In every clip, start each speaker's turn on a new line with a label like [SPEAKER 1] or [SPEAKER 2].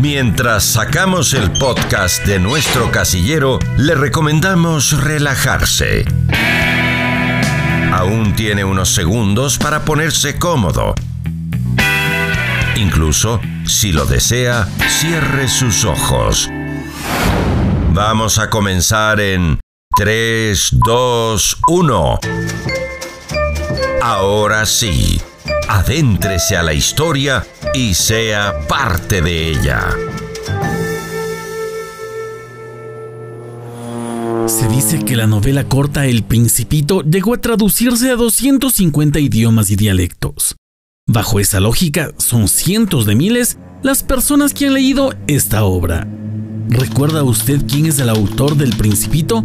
[SPEAKER 1] Mientras sacamos el podcast de nuestro casillero, le recomendamos relajarse. Aún tiene unos segundos para ponerse cómodo. Incluso, si lo desea, cierre sus ojos. Vamos a comenzar en 3, 2, 1. Ahora sí, adéntrese a la historia y sea parte de ella.
[SPEAKER 2] Se dice que la novela corta El Principito llegó a traducirse a 250 idiomas y dialectos. Bajo esa lógica, son cientos de miles las personas que han leído esta obra. ¿Recuerda usted quién es el autor del Principito?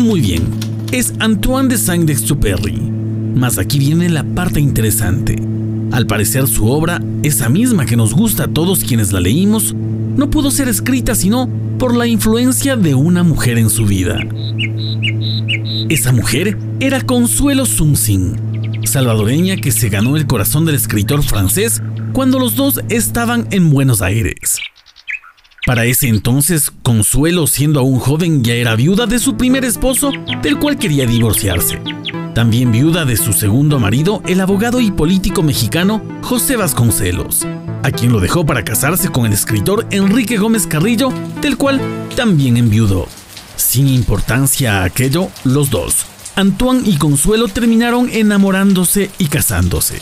[SPEAKER 2] Muy bien, es Antoine de Saint-Exupéry. Mas aquí viene la parte interesante. Al parecer su obra, esa misma que nos gusta a todos quienes la leímos, no pudo ser escrita sino por la influencia de una mujer en su vida. Esa mujer era Consuelo Sumsing, salvadoreña que se ganó el corazón del escritor francés cuando los dos estaban en Buenos Aires. Para ese entonces, Consuelo, siendo aún joven, ya era viuda de su primer esposo, del cual quería divorciarse. También viuda de su segundo marido, el abogado y político mexicano José Vasconcelos, a quien lo dejó para casarse con el escritor Enrique Gómez Carrillo, del cual también enviudó. Sin importancia a aquello, los dos, Antoine y Consuelo terminaron enamorándose y casándose.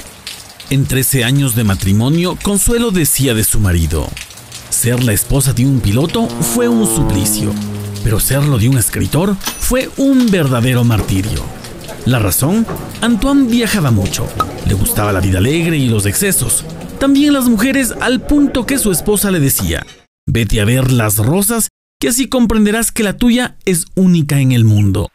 [SPEAKER 2] En 13 años de matrimonio, Consuelo decía de su marido, ser la esposa de un piloto fue un suplicio, pero serlo de un escritor fue un verdadero martirio. La razón, Antoine viajaba mucho, le gustaba la vida alegre y los excesos, también las mujeres al punto que su esposa le decía, vete a ver las rosas, que así comprenderás que la tuya es única en el mundo.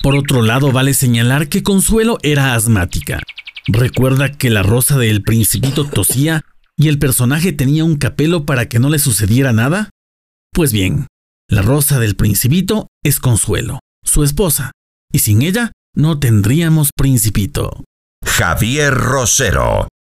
[SPEAKER 2] Por otro lado, vale señalar que Consuelo era asmática. Recuerda que la rosa del principito tosía y el personaje tenía un capelo para que no le sucediera nada. Pues bien, la rosa del principito es Consuelo, su esposa, y sin ella no tendríamos principito.
[SPEAKER 1] Javier Rosero